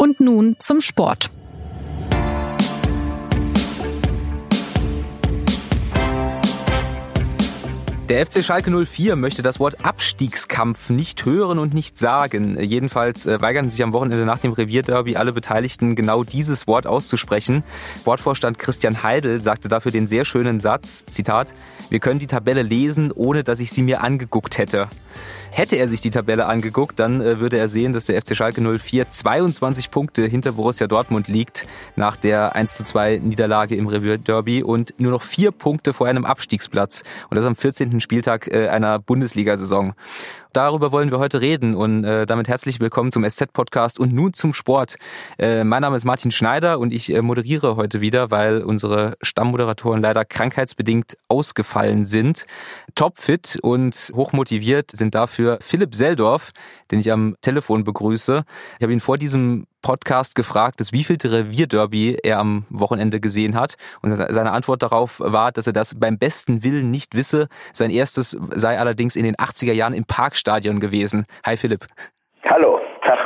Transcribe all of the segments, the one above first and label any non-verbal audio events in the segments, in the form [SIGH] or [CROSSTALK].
Und nun zum Sport. Der FC Schalke 04 möchte das Wort Abstiegskampf nicht hören und nicht sagen. Jedenfalls äh, weigern sich am Wochenende nach dem Revierderby alle Beteiligten genau dieses Wort auszusprechen. Sportvorstand Christian Heidel sagte dafür den sehr schönen Satz, Zitat, wir können die Tabelle lesen, ohne dass ich sie mir angeguckt hätte. Hätte er sich die Tabelle angeguckt, dann äh, würde er sehen, dass der FC Schalke 04 22 Punkte hinter Borussia Dortmund liegt nach der 1 zu 2 Niederlage im Revier Derby und nur noch vier Punkte vor einem Abstiegsplatz. Und das am 14. Spieltag äh, einer Bundesliga-Saison. Darüber wollen wir heute reden und äh, damit herzlich willkommen zum SZ-Podcast und nun zum Sport. Äh, mein Name ist Martin Schneider und ich äh, moderiere heute wieder, weil unsere Stammmoderatoren leider krankheitsbedingt ausgefallen sind. Topfit und hochmotiviert sind dafür Philipp Seldorf, den ich am Telefon begrüße. Ich habe ihn vor diesem Podcast gefragt, das wievielte Revierderby er am Wochenende gesehen hat. Und seine Antwort darauf war, dass er das beim besten Willen nicht wisse. Sein erstes sei allerdings in den 80er Jahren im Parkstadion gewesen. Hi Philipp. Hallo, Tag.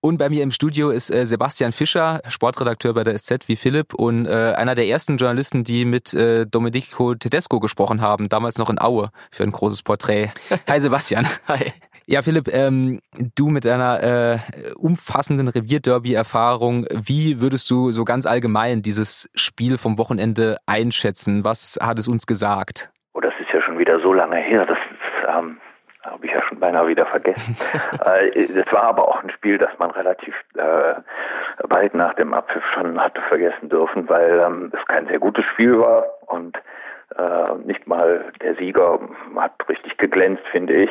Und bei mir im Studio ist äh, Sebastian Fischer, Sportredakteur bei der SZ wie Philipp und äh, einer der ersten Journalisten, die mit äh, Domenico Tedesco gesprochen haben, damals noch in Aue für ein großes Porträt. [LAUGHS] Hi Sebastian. Hi. Ja, Philipp, ähm, du mit deiner äh, umfassenden Revierderby-Erfahrung, wie würdest du so ganz allgemein dieses Spiel vom Wochenende einschätzen? Was hat es uns gesagt? Oh, das ist ja schon wieder so lange her, das ähm, habe ich ja schon beinahe wieder vergessen. [LAUGHS] äh, das war aber auch ein Spiel, das man relativ äh, bald nach dem Abpfiff schon hatte vergessen dürfen, weil ähm, es kein sehr gutes Spiel war und äh, nicht mal der Sieger hat richtig geglänzt, finde ich.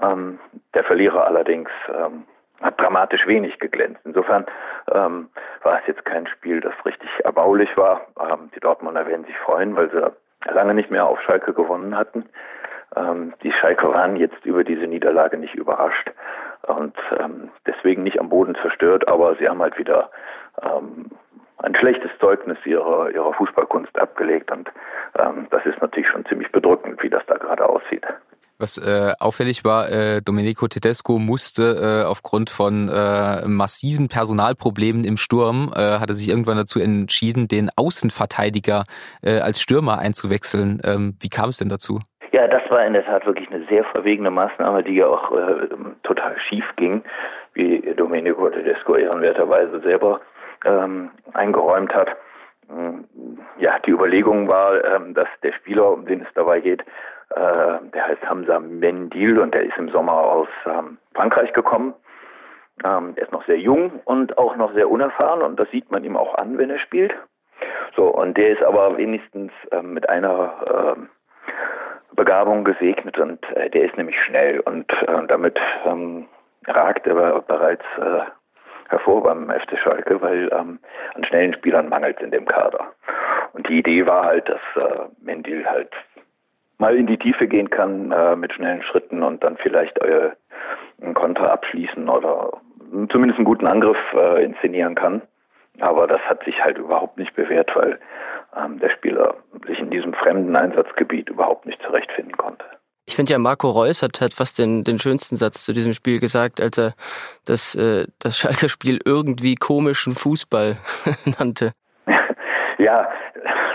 Ähm, der Verlierer allerdings ähm, hat dramatisch wenig geglänzt. Insofern ähm, war es jetzt kein Spiel, das richtig erbaulich war. Ähm, die Dortmunder werden sich freuen, weil sie lange nicht mehr auf Schalke gewonnen hatten. Ähm, die Schalke waren jetzt über diese Niederlage nicht überrascht und ähm, deswegen nicht am Boden zerstört, aber sie haben halt wieder ein schlechtes Zeugnis ihrer, ihrer Fußballkunst abgelegt und das ist natürlich schon ziemlich bedrückend, wie das da gerade aussieht. Was äh, auffällig war, äh, Domenico Tedesco musste äh, aufgrund von äh, massiven Personalproblemen im Sturm, äh, hatte sich irgendwann dazu entschieden, den Außenverteidiger äh, als Stürmer einzuwechseln. Ähm, wie kam es denn dazu? Ja, das war in der Tat wirklich eine sehr verwegene Maßnahme, die ja auch äh, total schief ging, wie Domenico Tedesco ehrenwerterweise selber ähm, eingeräumt hat. Mm, ja, die Überlegung war, ähm, dass der Spieler, um den es dabei geht, der heißt Hamza Mendil und der ist im Sommer aus ähm, Frankreich gekommen. Ähm, er ist noch sehr jung und auch noch sehr unerfahren und das sieht man ihm auch an, wenn er spielt. So, und der ist aber wenigstens äh, mit einer äh, Begabung gesegnet und äh, der ist nämlich schnell und äh, damit ähm, ragt er bereits äh, hervor beim FC Schalke, weil ähm, an schnellen Spielern mangelt es in dem Kader. Und die Idee war halt, dass äh, Mendil halt mal in die Tiefe gehen kann äh, mit schnellen Schritten und dann vielleicht äh, einen Konter abschließen oder zumindest einen guten Angriff äh, inszenieren kann. Aber das hat sich halt überhaupt nicht bewährt, weil ähm, der Spieler sich in diesem fremden Einsatzgebiet überhaupt nicht zurechtfinden konnte. Ich finde ja, Marco Reus hat, hat fast den, den schönsten Satz zu diesem Spiel gesagt, als er das, äh, das Schalker Spiel irgendwie komischen Fußball [LAUGHS] nannte. [LAUGHS] Ja,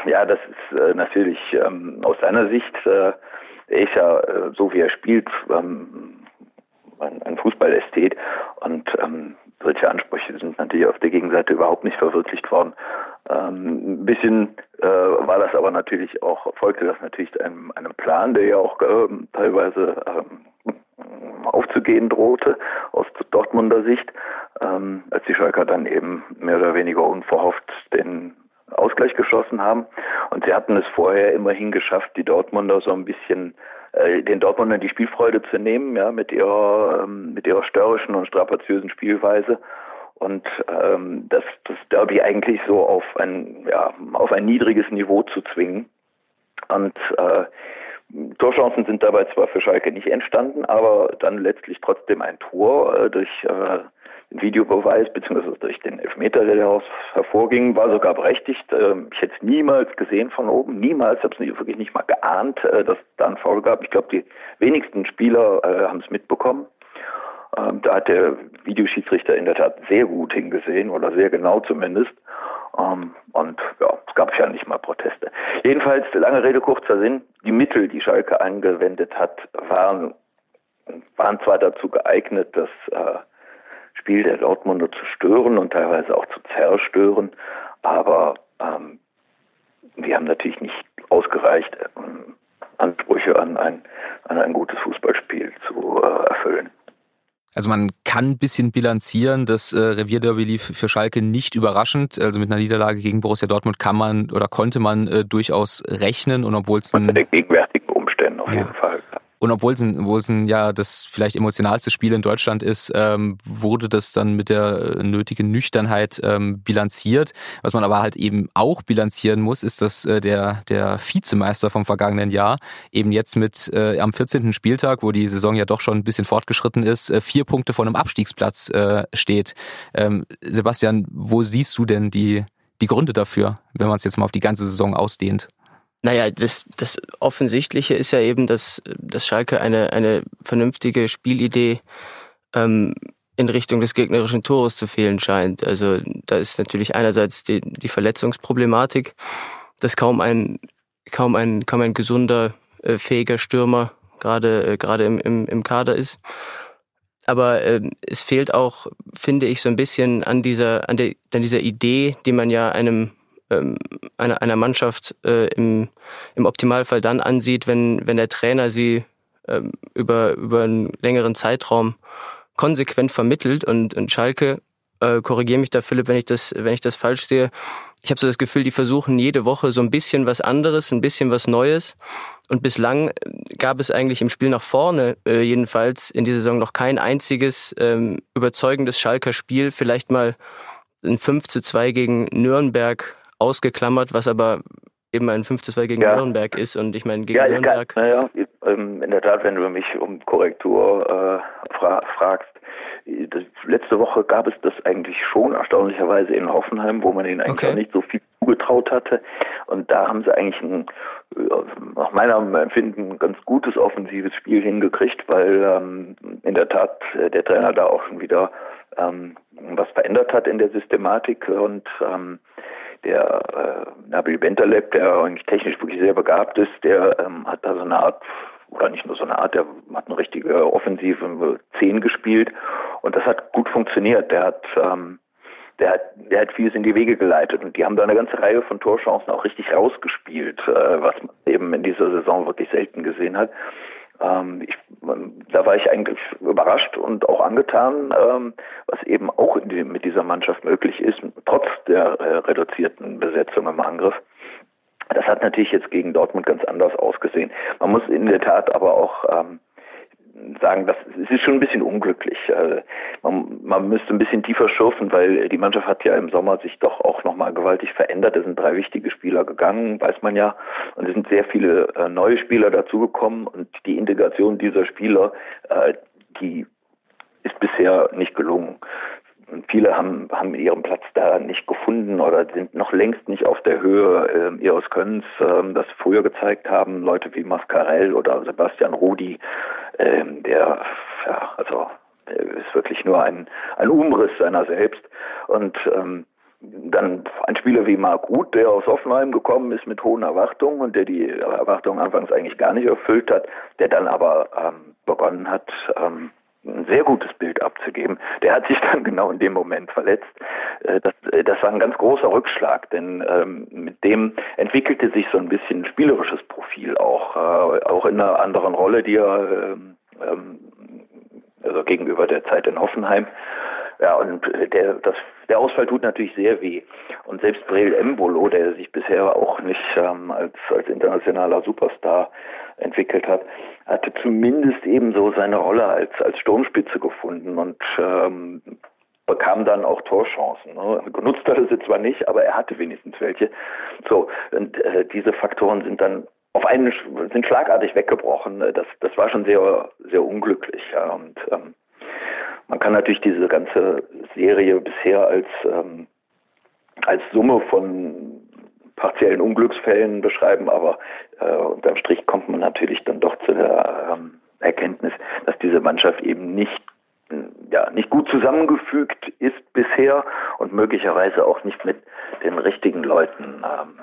ja, das ist äh, natürlich ähm, aus seiner Sicht, äh, er ist ja äh, so wie er spielt, ähm, ein, ein Fußballästhet und ähm, solche Ansprüche sind natürlich auf der Gegenseite überhaupt nicht verwirklicht worden. Ähm, ein bisschen äh, war das aber natürlich auch, folgte das natürlich einem, einem Plan, der ja auch äh, teilweise ähm, aufzugehen drohte aus Dortmunder Sicht, ähm, als die Schalker dann eben mehr oder weniger unverhofft den Ausgleich geschossen haben. Und sie hatten es vorher immerhin geschafft, die Dortmunder so ein bisschen äh, den Dortmundern die Spielfreude zu nehmen, ja, mit ihrer ähm, mit ihrer störrischen und strapaziösen Spielweise und ähm, das, das Derby eigentlich so auf ein ja auf ein niedriges Niveau zu zwingen und äh, Torchancen sind dabei zwar für Schalke nicht entstanden, aber dann letztlich trotzdem ein Tor äh, durch äh, Videobeweis beziehungsweise durch den Elfmeter, der daraus hervorging, war sogar berechtigt. Ähm, ich hätte es niemals gesehen von oben, niemals, ich habe es wirklich nicht mal geahnt, äh, dass es da einen Foul gab. Ich glaube, die wenigsten Spieler äh, haben es mitbekommen. Ähm, da hat der Videoschiedsrichter in der Tat sehr gut hingesehen oder sehr genau zumindest. Ähm, und ja, es gab ja nicht mal Proteste. Jedenfalls, lange Rede, kurzer Sinn, die Mittel, die Schalke angewendet hat, waren, waren zwar dazu geeignet, das äh, Spiel der Dortmunder zu stören und teilweise auch zu zerstören, aber ähm, wir haben natürlich nicht ausgereicht, ähm, Ansprüche an ein, an ein gutes Fußballspiel zu äh, erfüllen. Also man kann ein bisschen bilanzieren. Das äh, Revierderby lief für Schalke nicht überraschend. Also mit einer Niederlage gegen Borussia Dortmund kann man oder konnte man äh, durchaus rechnen und obwohl es ein gegenwärtigen Umständen auf ja. jeden Fall. Und obwohl es ein, obwohl es ein ja das vielleicht emotionalste Spiel in Deutschland ist, ähm, wurde das dann mit der äh, nötigen Nüchternheit ähm, bilanziert. Was man aber halt eben auch bilanzieren muss, ist, dass äh, der der Vizemeister vom vergangenen Jahr eben jetzt mit äh, am 14. Spieltag, wo die Saison ja doch schon ein bisschen fortgeschritten ist, äh, vier Punkte von einem Abstiegsplatz äh, steht. Ähm, Sebastian, wo siehst du denn die die Gründe dafür, wenn man es jetzt mal auf die ganze Saison ausdehnt? Naja, das, das Offensichtliche ist ja eben, dass, dass Schalke eine, eine vernünftige Spielidee ähm, in Richtung des gegnerischen Tores zu fehlen scheint. Also da ist natürlich einerseits die, die Verletzungsproblematik, dass kaum ein, kaum ein, kaum ein gesunder, äh, fähiger Stürmer gerade, äh, gerade im, im, im Kader ist. Aber äh, es fehlt auch, finde ich, so ein bisschen an dieser, an, der, an dieser Idee, die man ja einem ähm, einer, einer Mannschaft äh, im, im Optimalfall dann ansieht, wenn, wenn der Trainer sie ähm, über, über einen längeren Zeitraum konsequent vermittelt und, und Schalke, äh, korrigiere mich da Philipp, wenn ich das, wenn ich das falsch sehe, ich habe so das Gefühl, die versuchen jede Woche so ein bisschen was anderes, ein bisschen was Neues. Und bislang äh, gab es eigentlich im Spiel nach vorne, äh, jedenfalls in dieser Saison noch kein einziges ähm, überzeugendes Schalker Spiel. Vielleicht mal ein 5 zu 2 gegen Nürnberg ausgeklammert, was aber eben ein 5 zu 2 gegen ja. Nürnberg ist. Und ich meine, gegen ja, Nürnberg. Naja, ähm, in der Tat, wenn du mich um Korrektur äh, fra fragst, das, letzte Woche gab es das eigentlich schon erstaunlicherweise in Hoffenheim, wo man ihnen eigentlich okay. nicht so viel zugetraut hatte. Und da haben sie eigentlich ein, nach meinem Empfinden, ein ganz gutes offensives Spiel hingekriegt, weil ähm, in der Tat äh, der Trainer da auch schon wieder ähm, was verändert hat in der Systematik und ähm, der äh, Nabil Bentaleb, der eigentlich technisch wirklich sehr begabt ist, der ähm, hat da so eine Art oder nicht nur so eine Art, der hat eine richtige offensive Zehn gespielt und das hat gut funktioniert. Der hat ähm, der hat, der hat vieles in die Wege geleitet und die haben da eine ganze Reihe von Torchancen auch richtig rausgespielt, äh, was man eben in dieser Saison wirklich selten gesehen hat. Ähm, ich, da war ich eigentlich überrascht und auch angetan, ähm, was eben auch die, mit dieser Mannschaft möglich ist, trotz der äh, reduzierten Besetzung im Angriff. Das hat natürlich jetzt gegen Dortmund ganz anders ausgesehen. Man muss in der Tat aber auch ähm, sagen, das ist schon ein bisschen unglücklich. Äh, man, man müsste ein bisschen tiefer schürfen, weil die Mannschaft hat ja im Sommer sich doch auch nochmal gewaltig verändert. Es sind drei wichtige Spieler gegangen, weiß man ja. Und es sind sehr viele äh, neue Spieler dazugekommen und die Integration dieser Spieler, äh, die ist bisher nicht gelungen. Viele haben, haben ihren Platz da nicht gefunden oder sind noch längst nicht auf der Höhe äh, ihres Könnens, äh, das früher gezeigt haben. Leute wie Mascarell oder Sebastian Rudi, äh, der, ja, also, ist wirklich nur ein, ein Umriss seiner selbst. Und ähm, dann ein Spieler wie Marc Ruth, der aus Hoffenheim gekommen ist mit hohen Erwartungen und der die Erwartungen anfangs eigentlich gar nicht erfüllt hat, der dann aber ähm, begonnen hat, ähm, ein sehr gutes Bild abzugeben. Der hat sich dann [LAUGHS] genau in dem Moment verletzt. Äh, das, äh, das war ein ganz großer Rückschlag, denn ähm, mit dem entwickelte sich so ein bisschen ein spielerisches Profil auch, äh, auch in einer anderen Rolle, die er ähm, ähm, also gegenüber der Zeit in Hoffenheim. Ja, und der, das, der Ausfall tut natürlich sehr weh. Und selbst Breel Embolo, der sich bisher auch nicht ähm, als, als internationaler Superstar entwickelt hat, hatte zumindest ebenso seine Rolle als, als Sturmspitze gefunden und ähm, bekam dann auch Torchancen. Ne? Genutzt hat er sie zwar nicht, aber er hatte wenigstens welche. So, und äh, diese Faktoren sind dann auf einen sind schlagartig weggebrochen. Das, das war schon sehr, sehr unglücklich. Ja. Und ähm, man kann natürlich diese ganze Serie bisher als ähm, als Summe von partiellen Unglücksfällen beschreiben, aber äh, unterm Strich kommt man natürlich dann doch zu der ähm, Erkenntnis, dass diese Mannschaft eben nicht ja, nicht gut zusammengefügt ist bisher und möglicherweise auch nicht mit den richtigen Leuten ähm,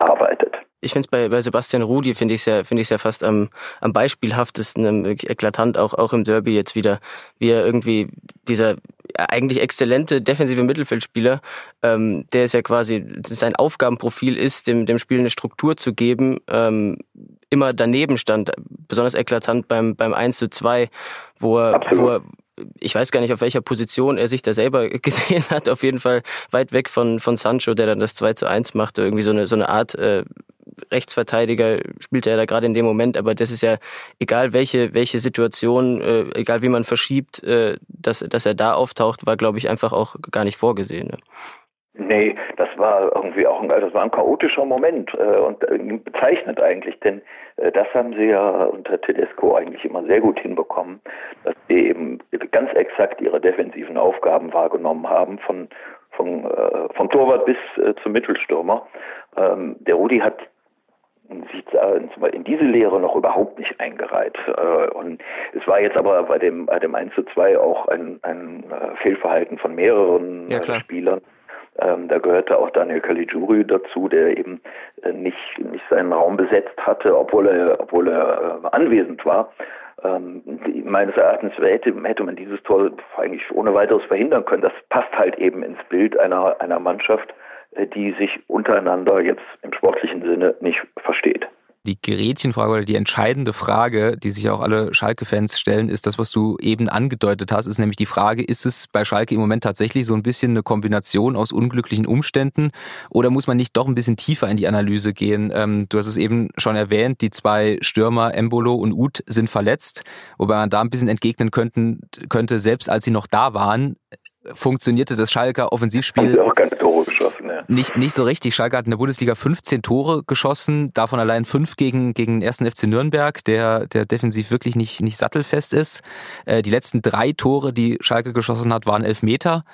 arbeitet. Ich finde es bei, bei Sebastian Rudi finde ich ja finde ich ja fast am, am beispielhaftesten, wirklich eklatant auch auch im Derby jetzt wieder, wie er irgendwie dieser eigentlich exzellente defensive Mittelfeldspieler, ähm, der ist ja quasi sein Aufgabenprofil ist, dem dem Spiel eine Struktur zu geben, ähm, immer daneben stand, besonders eklatant beim beim 1 zu 2, wo er, wo er ich weiß gar nicht, auf welcher Position er sich da selber [LAUGHS] gesehen hat. Auf jeden Fall weit weg von, von Sancho, der dann das 2 zu 1 machte. Irgendwie so eine, so eine Art äh, Rechtsverteidiger spielt er da gerade in dem Moment. Aber das ist ja egal, welche, welche Situation, äh, egal wie man verschiebt, äh, dass, dass er da auftaucht, war, glaube ich, einfach auch gar nicht vorgesehen. Ne? Nee, das war irgendwie auch ein, das war ein chaotischer Moment äh, und äh, bezeichnet eigentlich, denn äh, das haben sie ja unter Tedesco eigentlich immer sehr gut hinbekommen, dass sie eben ganz exakt ihre defensiven Aufgaben wahrgenommen haben, von, von, äh, vom Torwart bis äh, zum Mittelstürmer. Ähm, der Rudi hat sich in diese Lehre noch überhaupt nicht eingereiht. Äh, und es war jetzt aber bei dem, bei dem 1 zu 2 auch ein, ein äh, Fehlverhalten von mehreren ja, Spielern. Ähm, da gehörte auch Daniel Caligiuri dazu, der eben äh, nicht, nicht seinen Raum besetzt hatte, obwohl er, obwohl er äh, anwesend war. Ähm, meines Erachtens hätte, hätte man dieses Tor eigentlich ohne weiteres verhindern können. Das passt halt eben ins Bild einer, einer Mannschaft, äh, die sich untereinander jetzt im sportlichen Sinne nicht versteht die Gerätchenfrage oder die entscheidende Frage, die sich auch alle Schalke-Fans stellen, ist das, was du eben angedeutet hast, ist nämlich die Frage, ist es bei Schalke im Moment tatsächlich so ein bisschen eine Kombination aus unglücklichen Umständen oder muss man nicht doch ein bisschen tiefer in die Analyse gehen? Ähm, du hast es eben schon erwähnt, die zwei Stürmer Embolo und Uth sind verletzt, wobei man da ein bisschen entgegnen könnten, könnte, selbst als sie noch da waren, funktionierte das Schalker Offensivspiel auch keine Tore geschossen, ja. nicht, nicht so richtig. Schalke hat in der Bundesliga 15 Tore geschossen, davon allein fünf gegen, gegen den ersten FC Nürnberg, der, der defensiv wirklich nicht, nicht sattelfest ist. Äh, die letzten drei Tore, die Schalke geschossen hat, waren elf Meter.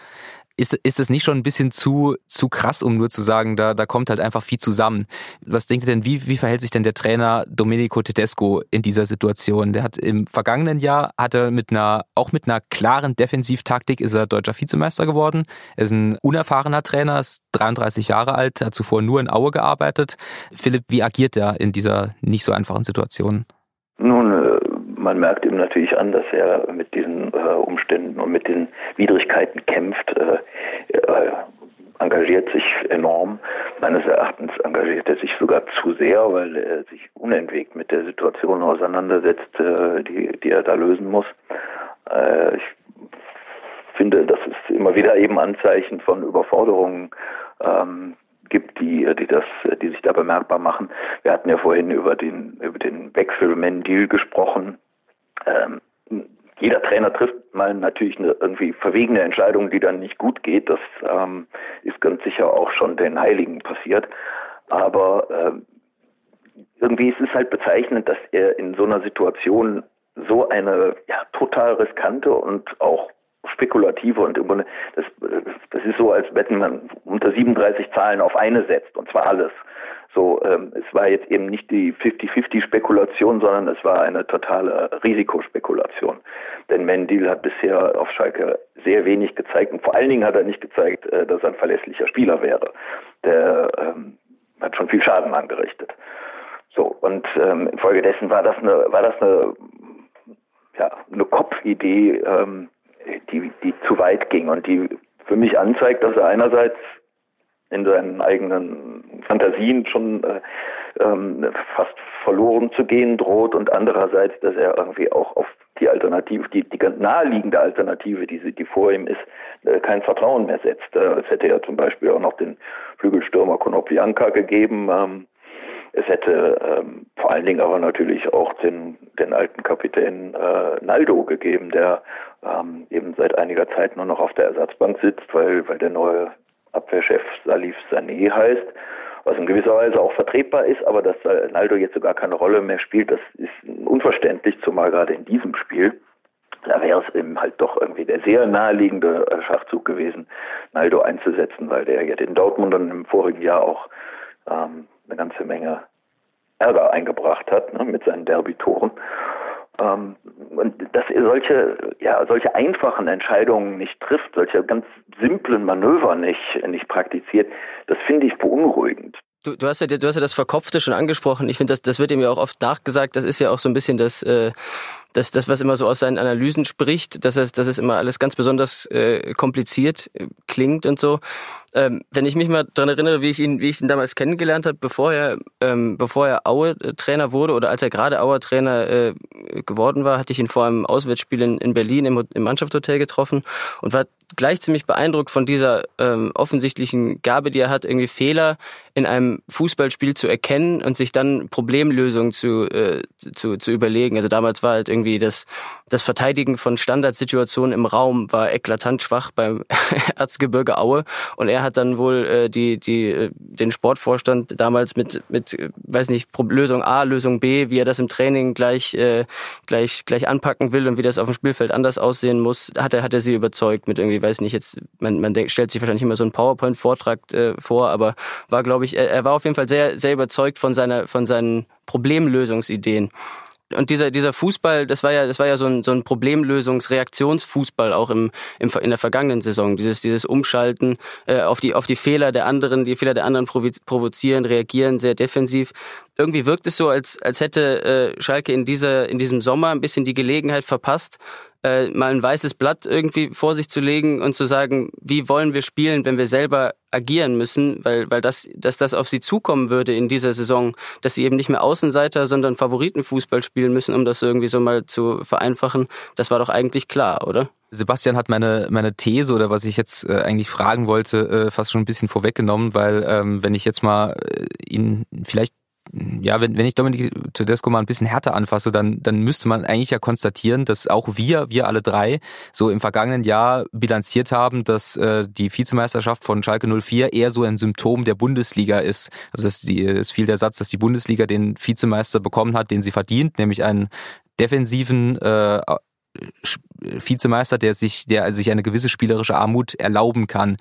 Ist, ist es nicht schon ein bisschen zu, zu krass, um nur zu sagen, da, da kommt halt einfach viel zusammen? Was denkt ihr denn, wie, wie verhält sich denn der Trainer Domenico Tedesco in dieser Situation? Der hat im vergangenen Jahr, hat er mit einer, auch mit einer klaren Defensivtaktik ist er deutscher Vizemeister geworden. Er ist ein unerfahrener Trainer, ist 33 Jahre alt, hat zuvor nur in Aue gearbeitet. Philipp, wie agiert er in dieser nicht so einfachen Situation? Nun, äh, man merkt ihm natürlich an, dass er mit diesen äh, Umständen und mit den Widrigkeiten kämpft, äh, äh, engagiert sich enorm. Meines Erachtens engagiert er sich sogar zu sehr, weil er sich unentwegt mit der Situation auseinandersetzt, äh, die, die er da lösen muss. Äh, ich finde, dass es immer wieder eben Anzeichen von Überforderungen ähm, gibt, die, die das, die sich da bemerkbar machen. Wir hatten ja vorhin über den, über den Wechsel Mendil gesprochen. Ähm, jeder Trainer trifft mal natürlich eine irgendwie verwegene Entscheidung, die dann nicht gut geht. Das ähm, ist ganz sicher auch schon den Heiligen passiert. Aber äh, irgendwie ist es halt bezeichnend, dass er in so einer Situation so eine ja, total riskante und auch spekulative und im Grunde, das, das ist so, als wenn man unter 37 Zahlen auf eine setzt, und zwar alles. So, ähm, es war jetzt eben nicht die 50-50-Spekulation, sondern es war eine totale Risikospekulation. Denn Mendil hat bisher auf Schalke sehr wenig gezeigt und vor allen Dingen hat er nicht gezeigt, äh, dass er ein verlässlicher Spieler wäre. Der ähm, hat schon viel Schaden angerichtet. So, und ähm, infolgedessen war das eine, war das eine, ja, eine Kopfidee, ähm, die, die zu weit ging und die für mich anzeigt, dass er einerseits in seinen eigenen Fantasien schon äh, ähm, fast verloren zu gehen droht und andererseits, dass er irgendwie auch auf die Alternative, die, die naheliegende Alternative, die, die vor ihm ist, äh, kein Vertrauen mehr setzt. Äh, es hätte ja zum Beispiel auch noch den Flügelstürmer Konoplyanka gegeben. Ähm, es hätte ähm, vor allen Dingen aber natürlich auch den, den alten Kapitän äh, Naldo gegeben, der ähm, eben seit einiger Zeit nur noch auf der Ersatzbank sitzt, weil, weil der neue Abwehrchef Salif Sané heißt, was in gewisser Weise auch vertretbar ist, aber dass Naldo jetzt sogar keine Rolle mehr spielt, das ist unverständlich, zumal gerade in diesem Spiel. Da wäre es eben halt doch irgendwie der sehr naheliegende äh, Schachzug gewesen, Naldo einzusetzen, weil der ja den Dortmundern im vorigen Jahr auch ähm, eine ganze Menge Ärger eingebracht hat ne, mit seinen Derby-Toren. ähm, und dass er solche, ja, solche einfachen Entscheidungen nicht trifft, solche ganz simplen Manöver nicht, nicht praktiziert, das finde ich beunruhigend. Du, du, hast ja, du hast ja das Verkopfte schon angesprochen. Ich finde, das, das wird ihm ja auch oft nachgesagt. Das ist ja auch so ein bisschen das, äh, das, das was immer so aus seinen Analysen spricht, dass es, dass es immer alles ganz besonders äh, kompliziert äh, klingt und so. Ähm, wenn ich mich mal daran erinnere, wie ich ihn, wie ich ihn damals kennengelernt habe, bevor er, ähm, bevor er Aue-Trainer wurde oder als er gerade Aue-Trainer äh, geworden war, hatte ich ihn vor einem Auswärtsspiel in, in Berlin im, im Mannschaftshotel getroffen und war gleich ziemlich beeindruckt von dieser ähm, offensichtlichen Gabe, die er hat, irgendwie Fehler in einem Fußballspiel zu erkennen und sich dann Problemlösungen zu, äh, zu, zu überlegen. Also damals war halt irgendwie das, das Verteidigen von Standardsituationen im Raum war eklatant schwach beim [LAUGHS] Erzgebirge Aue und er hat dann wohl äh, die, die, äh, den Sportvorstand damals mit, mit, äh, weiß nicht, Lösung A, Lösung B, wie er das im Training gleich, äh, gleich, gleich anpacken will und wie das auf dem Spielfeld anders aussehen muss, hat er, hat er sie überzeugt mit irgendwie, weiß nicht, jetzt, man, man stellt sich wahrscheinlich immer so einen PowerPoint-Vortrag äh, vor, aber war, glaube ich, er, er war auf jeden Fall sehr, sehr überzeugt von seiner, von seinen Problemlösungsideen. Und dieser, dieser Fußball, das war ja, das war ja so ein, so ein Problemlösungs-Reaktionsfußball auch im, im, in der vergangenen Saison. Dieses, dieses Umschalten äh, auf, die, auf die Fehler der anderen, die Fehler der anderen provozieren, reagieren sehr defensiv. Irgendwie wirkt es so, als, als hätte äh, Schalke in, dieser, in diesem Sommer ein bisschen die Gelegenheit verpasst, äh, mal ein weißes Blatt irgendwie vor sich zu legen und zu sagen, wie wollen wir spielen, wenn wir selber agieren müssen, weil, weil das, dass das auf sie zukommen würde in dieser Saison, dass sie eben nicht mehr Außenseiter, sondern Favoritenfußball spielen müssen, um das irgendwie so mal zu vereinfachen, das war doch eigentlich klar, oder? Sebastian hat meine, meine These oder was ich jetzt äh, eigentlich fragen wollte, äh, fast schon ein bisschen vorweggenommen, weil ähm, wenn ich jetzt mal äh, ihn vielleicht ja, wenn, wenn ich Dominik Tedesco mal ein bisschen härter anfasse, dann, dann müsste man eigentlich ja konstatieren, dass auch wir, wir alle drei, so im vergangenen Jahr bilanziert haben, dass äh, die Vizemeisterschaft von Schalke 04 eher so ein Symptom der Bundesliga ist. Also es, die, es fiel der Satz, dass die Bundesliga den Vizemeister bekommen hat, den sie verdient, nämlich einen defensiven äh, Vizemeister, der sich, der sich eine gewisse spielerische Armut erlauben kann.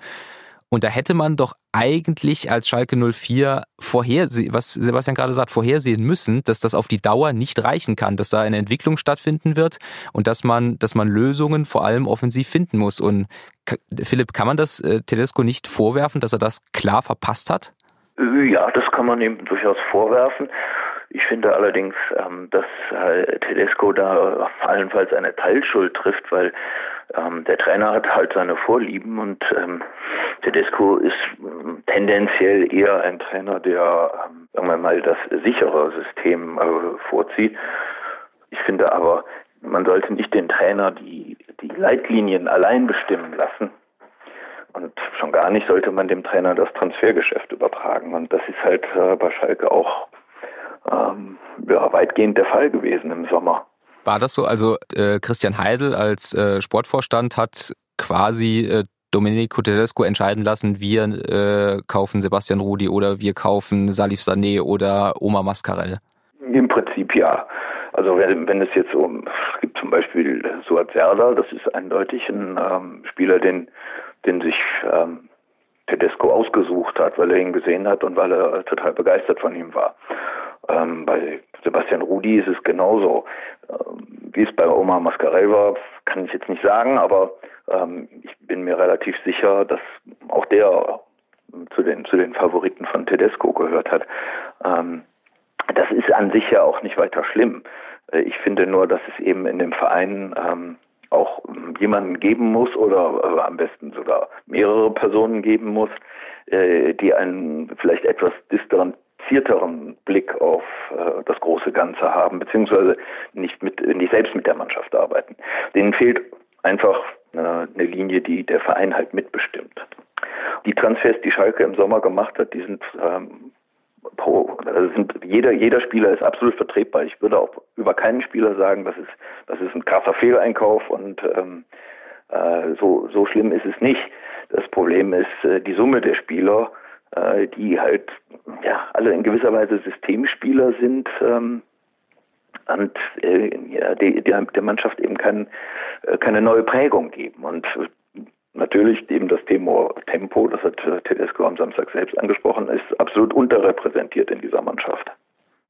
Und da hätte man doch eigentlich als Schalke 04 vorhersehen, was Sebastian gerade sagt, vorhersehen müssen, dass das auf die Dauer nicht reichen kann, dass da eine Entwicklung stattfinden wird und dass man, dass man Lösungen vor allem offensiv finden muss. Und Philipp, kann man das äh, Tedesco nicht vorwerfen, dass er das klar verpasst hat? Ja, das kann man ihm durchaus vorwerfen. Ich finde allerdings, ähm, dass Tedesco da allenfalls eine Teilschuld trifft, weil ähm, der Trainer hat halt seine Vorlieben und ähm, Tedesco ist ähm, tendenziell eher ein Trainer, der, ähm, sagen mal, das sichere System äh, vorzieht. Ich finde aber, man sollte nicht den Trainer die, die Leitlinien allein bestimmen lassen. Und schon gar nicht sollte man dem Trainer das Transfergeschäft übertragen. Und das ist halt äh, bei Schalke auch ähm, ja, weitgehend der Fall gewesen im Sommer. War das so? Also äh, Christian Heidel als äh, Sportvorstand hat quasi äh, Domenico Tedesco entscheiden lassen, wir äh, kaufen Sebastian Rudi oder wir kaufen Salif Sané oder Oma Mascarell. Im Prinzip ja. Also wenn, wenn es jetzt um, es gibt zum Beispiel Suat Serdar, das ist eindeutig ein ähm, Spieler, den, den sich ähm, Tedesco ausgesucht hat, weil er ihn gesehen hat und weil er total begeistert von ihm war. Ähm, bei Sebastian Rudi ist es genauso. Ähm, wie es bei Omar Mascarell war, kann ich jetzt nicht sagen, aber ähm, ich bin mir relativ sicher, dass auch der zu den, zu den Favoriten von Tedesco gehört hat. Ähm, das ist an sich ja auch nicht weiter schlimm. Äh, ich finde nur, dass es eben in dem Verein ähm, auch jemanden geben muss oder äh, am besten sogar mehrere Personen geben muss, äh, die einen vielleicht etwas disteren differenzierteren Blick auf äh, das große Ganze haben, beziehungsweise nicht mit, nicht selbst mit der Mannschaft arbeiten. Denen fehlt einfach äh, eine Linie, die der Verein halt mitbestimmt. Die Transfers, die Schalke im Sommer gemacht hat, die sind ähm, pro, also sind jeder jeder Spieler ist absolut vertretbar. Ich würde auch über keinen Spieler sagen, das ist das ist ein krasser Fehleinkauf und ähm, äh, so so schlimm ist es nicht. Das Problem ist äh, die Summe der Spieler äh, die halt ja alle in gewisser Weise Systemspieler sind ähm, und äh, ja, die, die der Mannschaft eben kein, äh, keine neue Prägung geben. Und natürlich eben das Thema Tempo, das hat Tedesco am Samstag selbst angesprochen, ist absolut unterrepräsentiert in dieser Mannschaft.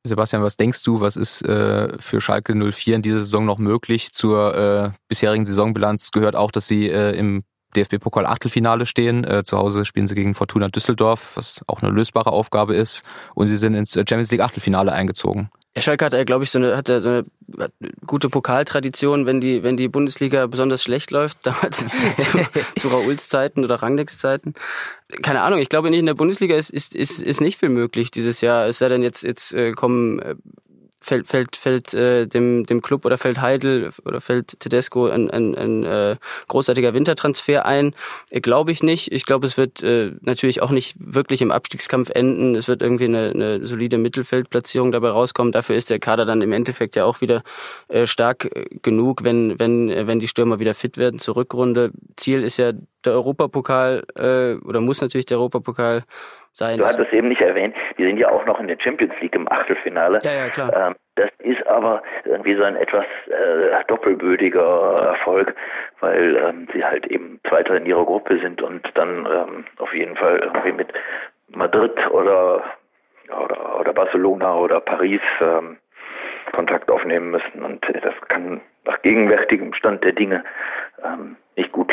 Sebastian, was denkst du, was ist äh, für Schalke 04 in dieser Saison noch möglich? Zur äh, bisherigen Saisonbilanz gehört auch, dass sie äh, im DFB-Pokal Achtelfinale stehen. Äh, zu Hause spielen sie gegen Fortuna Düsseldorf, was auch eine lösbare Aufgabe ist. Und sie sind ins Champions League Achtelfinale eingezogen. Ja, Schalke hat, ja, glaube ich, so eine, hat ja so eine gute Pokaltradition, wenn die, wenn die Bundesliga besonders schlecht läuft, [LAUGHS] damals zu, zu Rauls Zeiten oder Rangnicks Zeiten. Keine Ahnung, ich glaube nicht, in der Bundesliga ist, ist, ist, ist nicht viel möglich dieses Jahr. Es sei denn, jetzt, jetzt äh, kommen äh, fällt, fällt, fällt äh, dem, dem Club oder fällt Heidel oder fällt Tedesco ein, ein, ein äh, großartiger Wintertransfer ein? Äh, glaube ich nicht. Ich glaube, es wird äh, natürlich auch nicht wirklich im Abstiegskampf enden. Es wird irgendwie eine, eine solide Mittelfeldplatzierung dabei rauskommen. Dafür ist der Kader dann im Endeffekt ja auch wieder äh, stark äh, genug, wenn, wenn, äh, wenn die Stürmer wieder fit werden zur Rückrunde. Ziel ist ja der Europapokal äh, oder muss natürlich der Europapokal sein. Du hast es eben nicht erwähnt, die sind ja auch noch in der Champions League im Achtelfinale. Ja, ja, klar. Ähm, das ist aber irgendwie so ein etwas äh, doppelbödiger Erfolg, weil ähm, sie halt eben Zweiter in ihrer Gruppe sind und dann ähm, auf jeden Fall irgendwie mit Madrid oder oder, oder Barcelona oder Paris ähm, Kontakt aufnehmen müssen und das kann nach gegenwärtigem Stand der Dinge ähm, nicht gut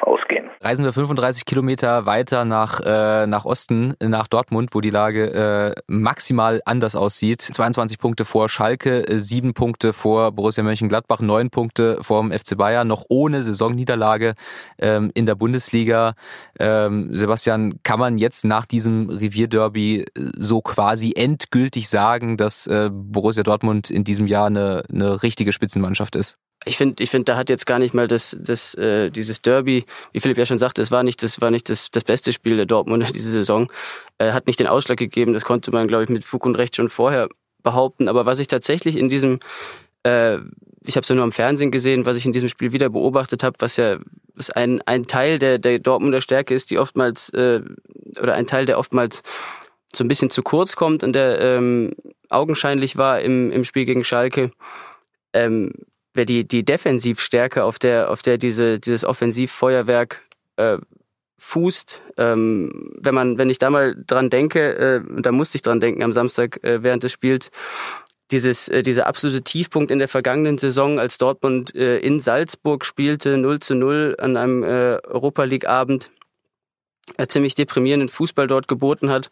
ausgehen. Reisen wir 35 Kilometer weiter nach, äh, nach Osten, nach Dortmund, wo die Lage äh, maximal anders aussieht. 22 Punkte vor Schalke, äh, 7 Punkte vor Borussia Mönchengladbach, 9 Punkte vor dem FC Bayern, noch ohne Saisonniederlage ähm, in der Bundesliga. Ähm, Sebastian, kann man jetzt nach diesem Revierderby äh, so quasi endgültig sagen, dass äh, Borussia Dortmund in diesem Jahr eine, eine richtige Spitzenmannschaft ist? ich finde, ich finde, da hat jetzt gar nicht mal das, das, äh, dieses Derby, wie Philipp ja schon sagte, es war nicht, das war nicht das, das beste Spiel der Dortmunder diese Saison, äh, hat nicht den Ausschlag gegeben. Das konnte man, glaube ich, mit Fug und Recht schon vorher behaupten. Aber was ich tatsächlich in diesem, äh, ich habe es ja nur am Fernsehen gesehen, was ich in diesem Spiel wieder beobachtet habe, was ja was ein, ein Teil der, der Dortmunder Stärke ist, die oftmals äh, oder ein Teil, der oftmals so ein bisschen zu kurz kommt und der ähm, augenscheinlich war im, im Spiel gegen Schalke. Ähm, wer die, die Defensivstärke, auf der, auf der diese, dieses Offensivfeuerwerk äh, fußt. Ähm, wenn man, wenn ich da mal dran denke, äh, da musste ich dran denken am Samstag äh, während des Spiels, dieses, äh, dieser absolute Tiefpunkt in der vergangenen Saison, als Dortmund äh, in Salzburg spielte, 0 zu 0 an einem äh, Europa League Abend, äh, ziemlich deprimierenden Fußball dort geboten hat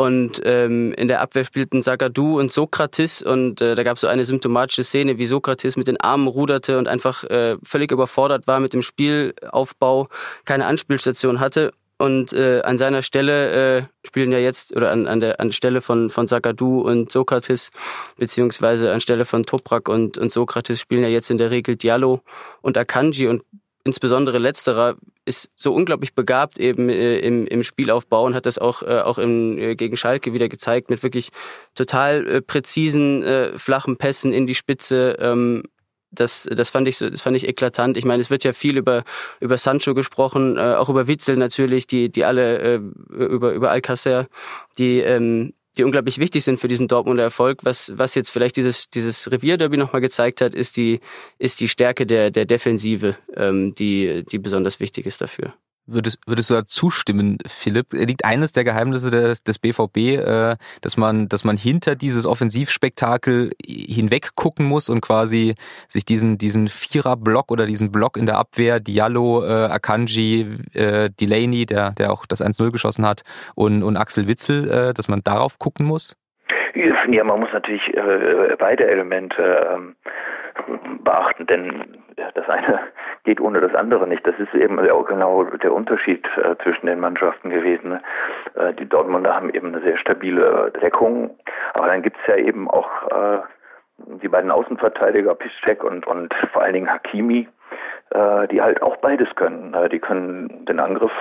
und ähm, in der Abwehr spielten Sagadu und Sokrates und äh, da gab es so eine symptomatische Szene, wie Sokrates mit den Armen ruderte und einfach äh, völlig überfordert war mit dem Spielaufbau, keine Anspielstation hatte. Und äh, an seiner Stelle äh, spielen ja jetzt, oder an, an der an Stelle von, von Sagadu und Sokrates, beziehungsweise an Stelle von Toprak und, und Sokrates spielen ja jetzt in der Regel Diallo und Akanji und insbesondere letzterer ist so unglaublich begabt eben äh, im, im Spielaufbau und hat das auch, äh, auch im, äh, gegen Schalke wieder gezeigt mit wirklich total äh, präzisen, äh, flachen Pässen in die Spitze. Ähm, das, das fand ich das fand ich eklatant. Ich meine, es wird ja viel über über Sancho gesprochen, äh, auch über Witzel natürlich, die die alle äh, über über Alcacer, die ähm, die unglaublich wichtig sind für diesen Dortmunder Erfolg. Was, was jetzt vielleicht dieses, dieses Revierderby nochmal gezeigt hat, ist die, ist die Stärke der, der Defensive, ähm, die, die besonders wichtig ist dafür. Würdest, würdest du da zustimmen, Philipp? Liegt eines der Geheimnisse des, des BVB, äh, dass man, dass man hinter dieses Offensivspektakel hinweg gucken muss und quasi sich diesen, diesen Vierer-Block oder diesen Block in der Abwehr, Diallo, äh, Akanji, äh, Delaney, der, der auch das 1-0 geschossen hat, und, und Axel Witzel, äh, dass man darauf gucken muss? Ja, man muss natürlich äh, beide Elemente ähm, beachten, denn das eine [LAUGHS] geht ohne das andere nicht. Das ist eben auch genau der Unterschied äh, zwischen den Mannschaften gewesen. Äh, die Dortmunder haben eben eine sehr stabile Deckung, aber dann gibt's ja eben auch äh, die beiden Außenverteidiger, Piszczek und, und vor allen Dingen Hakimi, die halt auch beides können. Die können den Angriff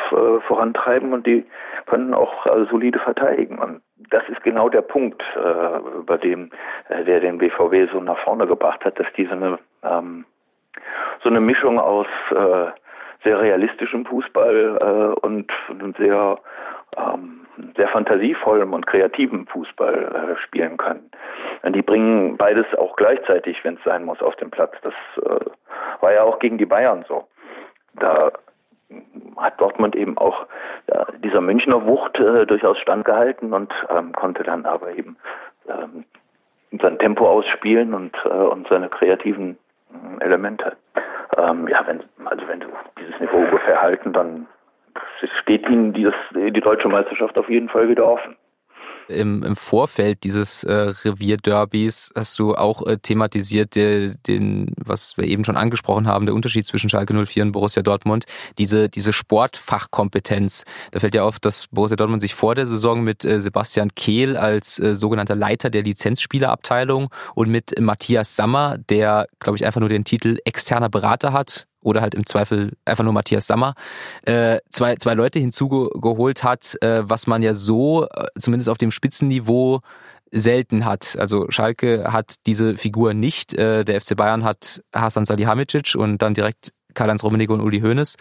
vorantreiben und die können auch solide verteidigen. Und das ist genau der Punkt, äh, über dem äh, der den BVB so nach vorne gebracht hat, dass diese eine ähm, so eine Mischung aus äh, sehr realistischem Fußball äh, und, und sehr ähm, sehr fantasievollem und kreativem Fußball äh, spielen können. Und die bringen beides auch gleichzeitig, wenn es sein muss, auf den Platz. Das äh, war ja auch gegen die Bayern so. Da hat Dortmund eben auch ja, dieser Münchner Wucht äh, durchaus standgehalten und ähm, konnte dann aber eben ähm, sein Tempo ausspielen und, äh, und seine kreativen äh, Elemente. Ähm, ja, wenn, also wenn sie dieses Niveau ungefähr halten, dann steht ihnen dieses, die deutsche Meisterschaft auf jeden Fall wieder offen im, im Vorfeld dieses äh, Revierderbys hast du auch äh, thematisiert, der, den, was wir eben schon angesprochen haben, der Unterschied zwischen Schalke 04 und Borussia Dortmund, diese, diese Sportfachkompetenz. Da fällt ja auf, dass Borussia Dortmund sich vor der Saison mit äh, Sebastian Kehl als äh, sogenannter Leiter der Lizenzspielerabteilung und mit Matthias Sammer, der, glaube ich, einfach nur den Titel externer Berater hat, oder halt im Zweifel einfach nur Matthias Sammer, äh, zwei, zwei Leute hinzugeholt hat, äh, was man ja so, äh, zumindest auf dem Spitzenniveau, selten hat. Also Schalke hat diese Figur nicht. Äh, der FC Bayern hat Hasan Salihamidzic und dann direkt Karl-Heinz Rummenigge und Uli Hoeneß.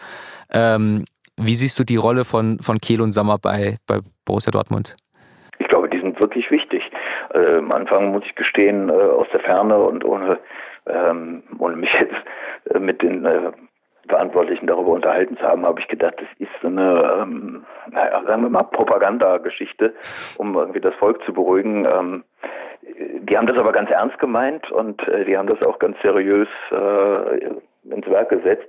Ähm, wie siehst du die Rolle von, von Kehl und Sammer bei, bei Borussia Dortmund? Ich glaube, die sind wirklich wichtig. Äh, am Anfang muss ich gestehen, äh, aus der Ferne und ohne ähm, ohne mich jetzt äh, mit den äh, Verantwortlichen darüber unterhalten zu haben, habe ich gedacht, das ist so eine, ähm, naja, sagen wir mal, Propagandageschichte, um irgendwie das Volk zu beruhigen. Ähm, die haben das aber ganz ernst gemeint und äh, die haben das auch ganz seriös äh, ins Werk gesetzt,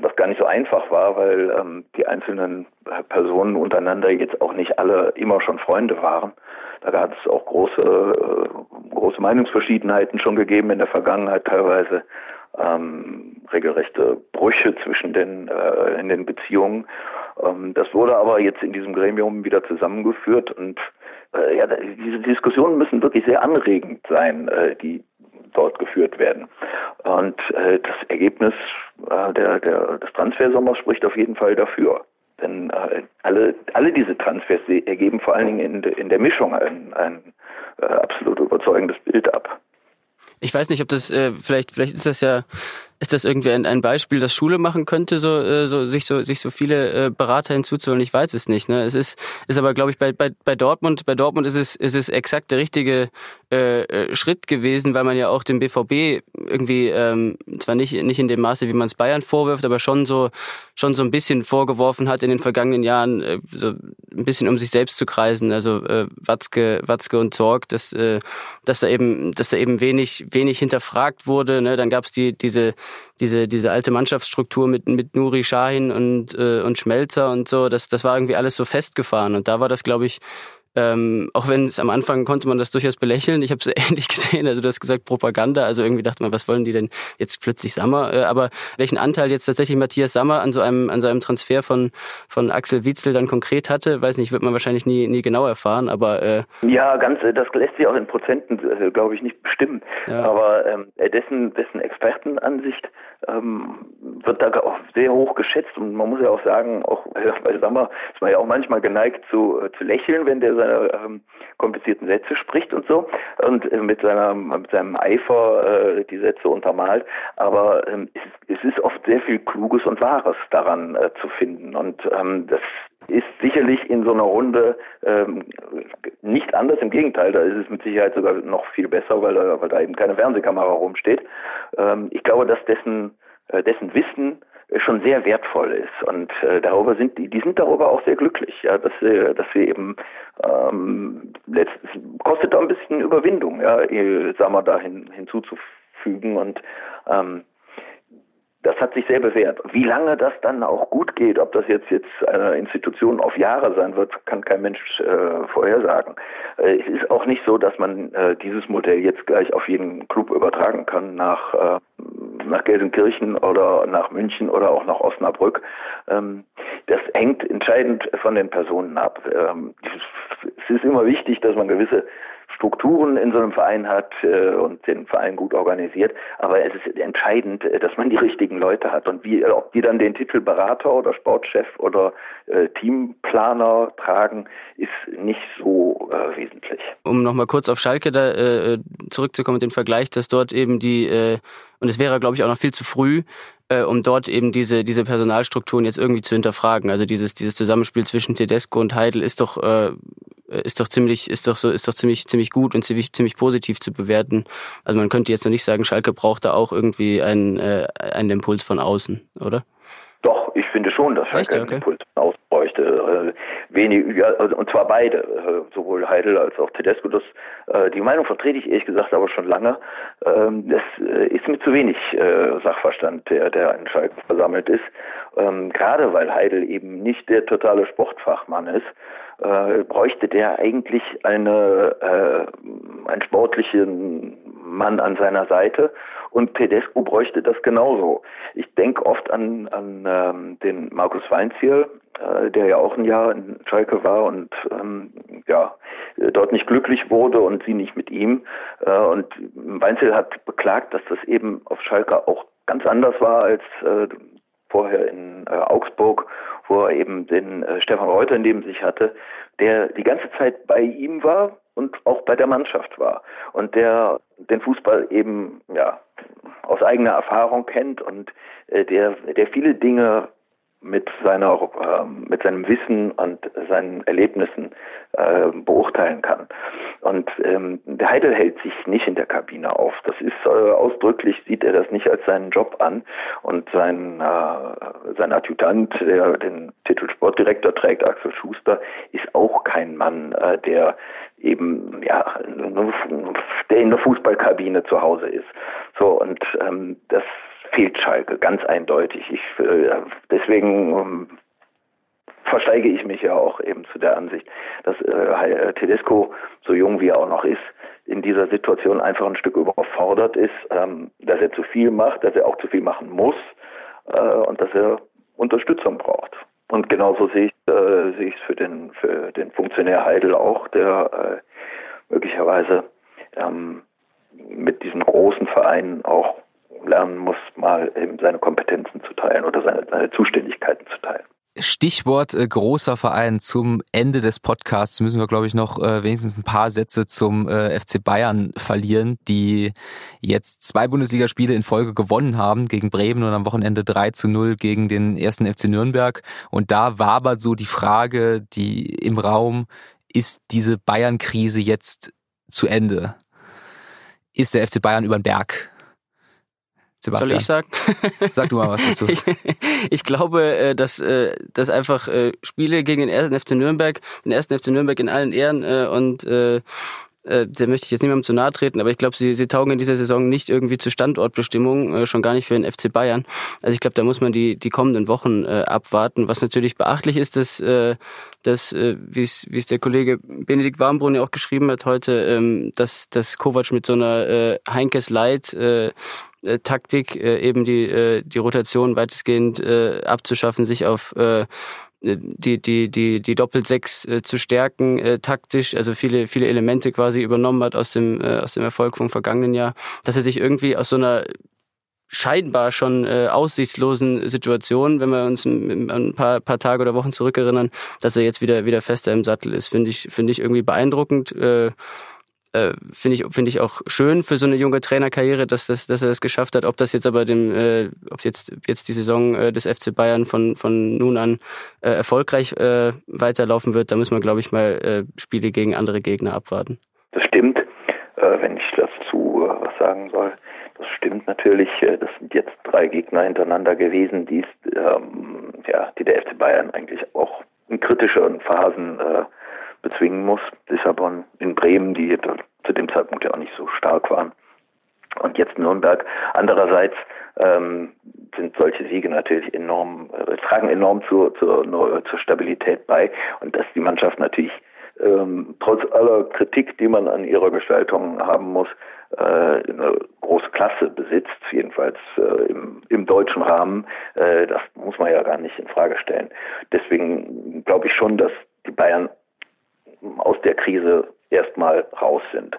was gar nicht so einfach war, weil ähm, die einzelnen Personen untereinander jetzt auch nicht alle immer schon Freunde waren. Da hat es auch große, äh, große Meinungsverschiedenheiten schon gegeben in der Vergangenheit, teilweise ähm, regelrechte Brüche zwischen den äh, in den Beziehungen. Ähm, das wurde aber jetzt in diesem Gremium wieder zusammengeführt und äh, ja, diese Diskussionen müssen wirklich sehr anregend sein, äh, die dort geführt werden. Und äh, das Ergebnis äh, der, der, des Transfersommers spricht auf jeden Fall dafür. Denn äh, alle, alle diese Transfers ergeben vor allen Dingen in, in der Mischung ein, ein äh, absolut überzeugendes Bild ab. Ich weiß nicht, ob das äh, vielleicht vielleicht ist das ja ist das irgendwie ein, ein Beispiel, das Schule machen könnte, so, äh, so sich so sich so viele äh, Berater hinzuzuholen? Ich weiß es nicht. Ne? Es ist ist aber glaube ich bei, bei bei Dortmund bei Dortmund ist es ist es exakt der richtige äh, äh Schritt gewesen, weil man ja auch dem BVB irgendwie ähm, zwar nicht nicht in dem Maße, wie man es Bayern vorwirft, aber schon so schon so ein bisschen vorgeworfen hat in den vergangenen Jahren, äh, so ein bisschen um sich selbst zu kreisen. Also äh, Watzke Watzke und Zorg, dass äh, dass da eben dass da eben wenig wenig hinterfragt wurde. Ne? Dann gab es die diese diese, diese alte Mannschaftsstruktur mit, mit Nuri Shahin und, äh, und Schmelzer und so, das, das war irgendwie alles so festgefahren. Und da war das, glaube ich, ähm, auch wenn es am Anfang konnte man das durchaus belächeln. Ich habe es [LAUGHS] ähnlich gesehen. Also du hast gesagt Propaganda. Also irgendwie dachte man, was wollen die denn jetzt plötzlich Sammer? Äh, aber welchen Anteil jetzt tatsächlich Matthias Sammer an so einem an so einem Transfer von von Axel Witzel dann konkret hatte, weiß nicht, wird man wahrscheinlich nie nie genau erfahren. Aber äh, ja, ganz. Äh, das lässt sich auch in Prozenten, äh, glaube ich, nicht bestimmen. Ja. Aber ähm, dessen dessen Expertenansicht ähm, wird da auch sehr hoch geschätzt und man muss ja auch sagen, auch [LAUGHS] bei Sammer ist man ja auch manchmal geneigt zu äh, zu lächeln, wenn der seine ähm, komplizierten Sätze spricht und so und äh, mit seiner mit seinem Eifer äh, die Sätze untermalt. Aber ähm, es, es, ist oft sehr viel Kluges und Wahres daran äh, zu finden und ähm, das ist sicherlich in so einer Runde ähm, nicht anders. Im Gegenteil, da ist es mit Sicherheit sogar noch viel besser, weil da, weil da eben keine Fernsehkamera rumsteht. Ähm, ich glaube, dass dessen, äh, dessen Wissen schon sehr wertvoll ist und äh, darüber sind die, die sind darüber auch sehr glücklich, ja, dass wir, dass wir eben ähm, letztes kostet da ein bisschen Überwindung, ja, Sammer da hin, hinzuzufügen und ähm, das hat sich sehr bewährt. Wie lange das dann auch gut geht, ob das jetzt jetzt eine Institution auf Jahre sein wird, kann kein Mensch äh, vorhersagen. Äh, es ist auch nicht so, dass man äh, dieses Modell jetzt gleich auf jeden Club übertragen kann nach äh, nach Gelsenkirchen oder nach München oder auch nach Osnabrück. Ähm, das hängt entscheidend von den Personen ab. Ähm, es ist immer wichtig, dass man gewisse Strukturen in so einem Verein hat äh, und den Verein gut organisiert. Aber es ist entscheidend, äh, dass man die richtigen Leute hat. Und wie, ob die dann den Titel Berater oder Sportchef oder äh, Teamplaner tragen, ist nicht so äh, wesentlich. Um nochmal kurz auf Schalke da äh, zurückzukommen, den Vergleich, dass dort eben die, äh, und es wäre, glaube ich, auch noch viel zu früh, äh, um dort eben diese, diese Personalstrukturen jetzt irgendwie zu hinterfragen. Also dieses, dieses Zusammenspiel zwischen Tedesco und Heidel ist doch, äh, ist doch ziemlich, ist doch so, ist doch ziemlich, ziemlich gut und ziemlich, ziemlich positiv zu bewerten. Also man könnte jetzt noch nicht sagen, Schalke braucht da auch irgendwie einen, äh, einen Impuls von außen, oder? Doch, ich finde schon, dass Schalke okay. einen Impuls von außen bräuchte äh, wenig, ja, also, und zwar beide, äh, sowohl Heidel als auch Tedesco. Das, äh, die Meinung vertrete ich ehrlich gesagt aber schon lange. Ähm, das äh, ist mir zu wenig äh, Sachverstand, der, der in Schalke versammelt ist. Ähm, gerade weil Heidel eben nicht der totale Sportfachmann ist, äh, bräuchte der eigentlich eine, äh, einen sportlichen Mann an seiner Seite und Tedesco bräuchte das genauso. Ich denke oft an, an ähm, den Markus Weinziel, äh, der ja auch ein Jahr in Schalke war und ähm, ja dort nicht glücklich wurde und sie nicht mit ihm. Äh, und Weinziel hat beklagt, dass das eben auf Schalke auch ganz anders war als äh, vorher in äh, Augsburg, wo er eben den äh, Stefan Reuter neben sich hatte, der die ganze Zeit bei ihm war und auch bei der Mannschaft war und der den Fußball eben ja aus eigener Erfahrung kennt und äh, der der viele Dinge mit seiner äh, mit seinem Wissen und seinen Erlebnissen äh, beurteilen kann. Und ähm, der Heidel hält sich nicht in der Kabine auf. Das ist äh, ausdrücklich sieht er das nicht als seinen Job an. Und sein äh, sein Adjutant, der den Titel Sportdirektor trägt, Axel Schuster, ist auch kein Mann, äh, der eben ja der in der Fußballkabine zu Hause ist. So und ähm, das fehlt Schalke ganz eindeutig. Ich, äh, deswegen ähm, versteige ich mich ja auch eben zu der Ansicht, dass äh, Tedesco, so jung wie er auch noch ist, in dieser Situation einfach ein Stück überfordert ist, ähm, dass er zu viel macht, dass er auch zu viel machen muss äh, und dass er Unterstützung braucht. Und genauso sehe ich äh, es für den für den Funktionär Heidel auch, der äh, möglicherweise ähm, mit diesen großen Vereinen auch lernen muss, mal eben seine Kompetenzen zu teilen oder seine, seine Zuständigkeiten zu teilen. Stichwort äh, großer Verein. Zum Ende des Podcasts müssen wir, glaube ich, noch äh, wenigstens ein paar Sätze zum äh, FC Bayern verlieren, die jetzt zwei Bundesligaspiele in Folge gewonnen haben gegen Bremen und am Wochenende 3 zu 0 gegen den ersten FC Nürnberg. Und da wabert so die Frage, die im Raum, ist diese Bayern-Krise jetzt zu Ende? Ist der FC Bayern über den Berg? Sebastian. Soll ich sagen? Sag du mal was dazu. [LAUGHS] ich, ich glaube, äh, dass, äh, dass einfach äh, Spiele gegen den ersten FC Nürnberg, den ersten FC Nürnberg in allen Ehren und äh, da möchte ich jetzt niemandem zu nahe treten, aber ich glaube, sie, sie taugen in dieser Saison nicht irgendwie zur Standortbestimmung, äh, schon gar nicht für den FC Bayern. Also ich glaube, da muss man die, die kommenden Wochen äh, abwarten. Was natürlich beachtlich ist, dass, äh, dass äh, wie es wie es der Kollege Benedikt Warmbrunn ja auch geschrieben hat heute, ähm, dass, dass Kovac mit so einer äh, Heinkes Light äh, äh, Taktik, äh, eben die, äh, die Rotation weitestgehend äh, abzuschaffen, sich auf äh, die, die, die, die Doppelsechs äh, zu stärken, äh, taktisch, also viele, viele Elemente quasi übernommen hat aus dem, äh, aus dem Erfolg vom vergangenen Jahr, dass er sich irgendwie aus so einer scheinbar schon äh, aussichtslosen Situation, wenn wir uns ein paar, paar Tage oder Wochen zurückerinnern, dass er jetzt wieder, wieder fester im Sattel ist, finde ich, finde ich irgendwie beeindruckend. Äh, äh, finde ich finde ich auch schön für so eine junge Trainerkarriere, dass das dass er das geschafft hat. Ob das jetzt aber dem äh, ob jetzt jetzt die Saison äh, des FC Bayern von von nun an äh, erfolgreich äh, weiterlaufen wird, da müssen wir glaube ich mal äh, Spiele gegen andere Gegner abwarten. Das stimmt, äh, wenn ich dazu äh, was sagen soll. Das stimmt natürlich. Äh, das sind jetzt drei Gegner hintereinander gewesen, die ähm, ja die der FC Bayern eigentlich auch in kritischeren Phasen äh, bezwingen muss. Lissabon, in Bremen, die zu dem Zeitpunkt ja auch nicht so stark waren. Und jetzt Nürnberg. Andererseits ähm, sind solche Siege natürlich enorm, äh, tragen enorm zur, zur, zur Stabilität bei und dass die Mannschaft natürlich ähm, trotz aller Kritik, die man an ihrer Gestaltung haben muss, äh, eine große Klasse besitzt, jedenfalls äh, im, im deutschen Rahmen. Äh, das muss man ja gar nicht in Frage stellen. Deswegen glaube ich schon, dass die Bayern aus der Krise erstmal raus sind.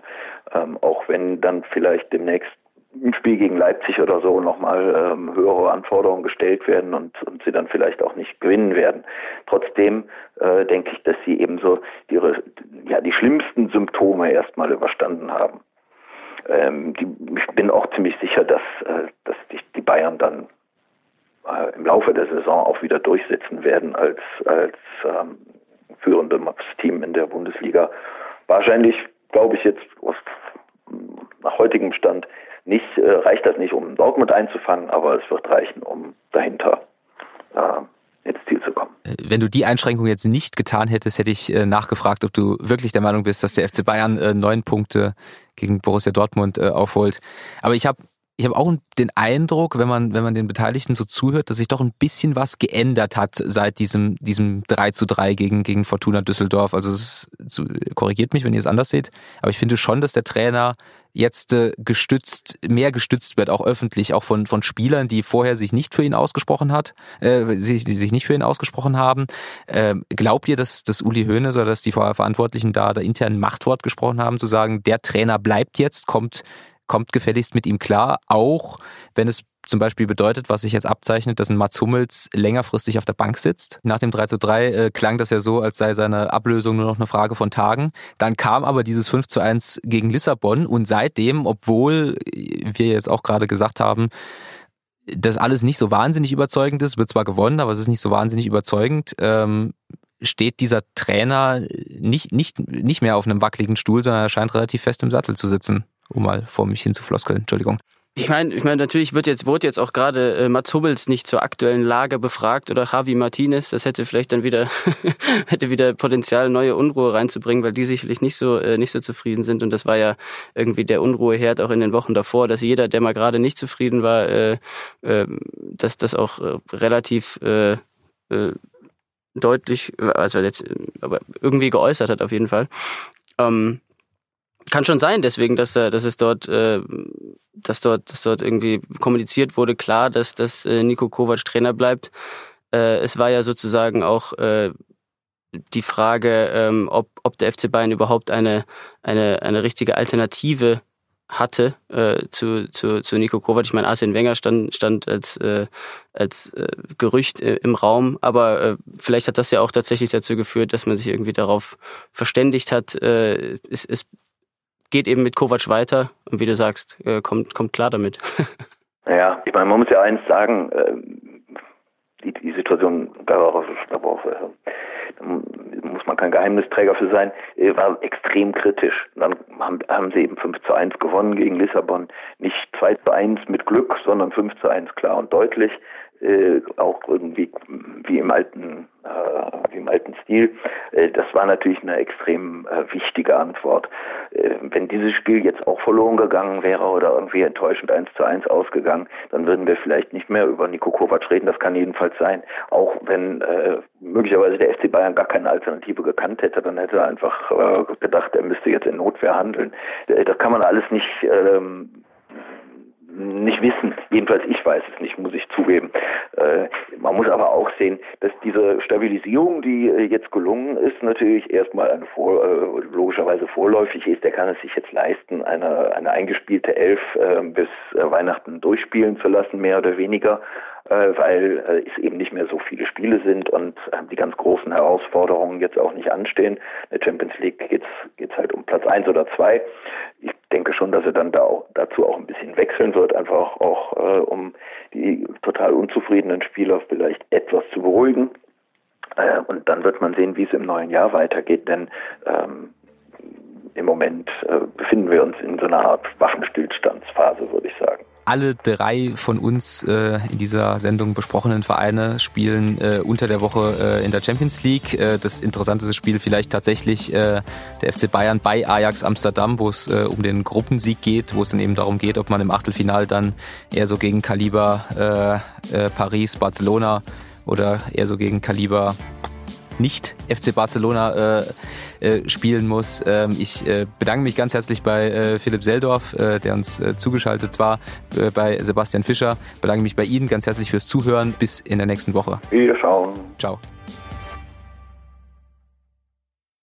Ähm, auch wenn dann vielleicht demnächst im Spiel gegen Leipzig oder so nochmal ähm, höhere Anforderungen gestellt werden und, und sie dann vielleicht auch nicht gewinnen werden. Trotzdem äh, denke ich, dass sie eben so ihre, ja, die schlimmsten Symptome erstmal überstanden haben. Ähm, die, ich bin auch ziemlich sicher, dass, äh, dass die, die Bayern dann äh, im Laufe der Saison auch wieder durchsetzen werden als, als ähm, führende Team in der Bundesliga. Wahrscheinlich, glaube ich jetzt aus, nach heutigem Stand nicht, äh, reicht das nicht, um Dortmund einzufangen, aber es wird reichen, um dahinter äh, ins Ziel zu kommen. Äh, wenn du die Einschränkung jetzt nicht getan hättest, hätte ich äh, nachgefragt, ob du wirklich der Meinung bist, dass der FC Bayern äh, neun Punkte gegen Borussia Dortmund äh, aufholt. Aber ich habe ich habe auch den Eindruck, wenn man, wenn man den Beteiligten so zuhört, dass sich doch ein bisschen was geändert hat seit diesem, diesem 3 zu 3 gegen, gegen Fortuna Düsseldorf. Also es korrigiert mich, wenn ihr es anders seht. Aber ich finde schon, dass der Trainer jetzt äh, gestützt, mehr gestützt wird, auch öffentlich, auch von, von Spielern, die vorher sich nicht für ihn ausgesprochen hat, äh, sich, die sich nicht für ihn ausgesprochen haben. Äh, glaubt ihr, dass, dass Uli Hoeneß oder dass die Verantwortlichen da, da intern Machtwort gesprochen haben, zu sagen, der Trainer bleibt jetzt, kommt kommt gefälligst mit ihm klar, auch wenn es zum Beispiel bedeutet, was sich jetzt abzeichnet, dass ein Mats Hummels längerfristig auf der Bank sitzt. Nach dem 3 zu 3 äh, klang das ja so, als sei seine Ablösung nur noch eine Frage von Tagen. Dann kam aber dieses 5 zu 1 gegen Lissabon und seitdem, obwohl wir jetzt auch gerade gesagt haben, dass alles nicht so wahnsinnig überzeugend ist, wird zwar gewonnen, aber es ist nicht so wahnsinnig überzeugend, ähm, steht dieser Trainer nicht, nicht, nicht mehr auf einem wackeligen Stuhl, sondern er scheint relativ fest im Sattel zu sitzen um mal vor mich hin zu floskeln. Entschuldigung. Ich meine, ich meine, natürlich wird jetzt, wurde jetzt auch gerade äh, Mats Hummels nicht zur aktuellen Lage befragt oder Javi Martinez. Das hätte vielleicht dann wieder, [LAUGHS] hätte wieder Potenzial, neue Unruhe reinzubringen, weil die sicherlich nicht so, äh, nicht so zufrieden sind. Und das war ja irgendwie der Unruheherd auch in den Wochen davor, dass jeder, der mal gerade nicht zufrieden war, äh, äh, dass das auch äh, relativ äh, äh, deutlich, also jetzt, aber irgendwie geäußert hat auf jeden Fall. Ähm, kann schon sein, deswegen, dass, dass es dort, äh, dass dort, dass dort irgendwie kommuniziert wurde, klar, dass, dass äh, Nico Kovac Trainer bleibt. Äh, es war ja sozusagen auch äh, die Frage, ähm, ob, ob der FC Bayern überhaupt eine, eine, eine richtige Alternative hatte äh, zu, zu, zu Nico Kovac. Ich meine, Arsene Wenger stand, stand als, äh, als äh, Gerücht äh, im Raum, aber äh, vielleicht hat das ja auch tatsächlich dazu geführt, dass man sich irgendwie darauf verständigt hat, äh, es, es geht eben mit Kovac weiter und wie du sagst, äh, kommt, kommt klar damit. [LAUGHS] ja, ich meine, man muss ja eins sagen, äh, die, die Situation darauf da muss man kein Geheimnisträger für sein, war extrem kritisch. dann haben, haben sie eben 5 zu 1 gewonnen gegen Lissabon. Nicht 2 zu 1 mit Glück, sondern 5 zu 1 klar und deutlich. Äh, auch irgendwie wie im alten äh, wie im alten Stil. Äh, das war natürlich eine extrem äh, wichtige Antwort. Äh, wenn dieses Spiel jetzt auch verloren gegangen wäre oder irgendwie enttäuschend 1 zu 1 ausgegangen, dann würden wir vielleicht nicht mehr über Nico Kovac reden. Das kann jedenfalls sein. Auch wenn äh, möglicherweise der FC Bayern gar keine Alternative gekannt hätte, dann hätte er einfach gedacht, er müsste jetzt in Notwehr handeln. Das kann man alles nicht ähm, nicht wissen. Jedenfalls ich weiß es nicht, muss ich zugeben. Äh, man muss aber auch sehen, dass diese Stabilisierung, die äh, jetzt gelungen ist, natürlich erstmal eine vor, äh, logischerweise vorläufig ist. Der kann es sich jetzt leisten, eine, eine eingespielte Elf äh, bis äh, Weihnachten durchspielen zu lassen, mehr oder weniger weil äh, es eben nicht mehr so viele Spiele sind und äh, die ganz großen Herausforderungen jetzt auch nicht anstehen. In der Champions League geht's geht's halt um Platz eins oder zwei. Ich denke schon, dass er dann da auch, dazu auch ein bisschen wechseln wird, einfach auch äh, um die total unzufriedenen Spieler vielleicht etwas zu beruhigen. Äh, und dann wird man sehen, wie es im neuen Jahr weitergeht, denn ähm, im Moment äh, befinden wir uns in so einer Art Waffenstillstandsphase, würde ich sagen. Alle drei von uns äh, in dieser Sendung besprochenen Vereine spielen äh, unter der Woche äh, in der Champions League. Äh, das interessanteste Spiel vielleicht tatsächlich äh, der FC Bayern bei Ajax Amsterdam, wo es äh, um den Gruppensieg geht, wo es dann eben darum geht, ob man im Achtelfinal dann eher so gegen Kaliber äh, äh, Paris, Barcelona oder eher so gegen Kaliber nicht FC Barcelona äh, äh, spielen muss. Ähm, ich äh, bedanke mich ganz herzlich bei äh, Philipp Seldorf, äh, der uns äh, zugeschaltet war, äh, bei Sebastian Fischer. Bedanke mich bei Ihnen ganz herzlich fürs Zuhören. Bis in der nächsten Woche. Wir schauen. Ciao.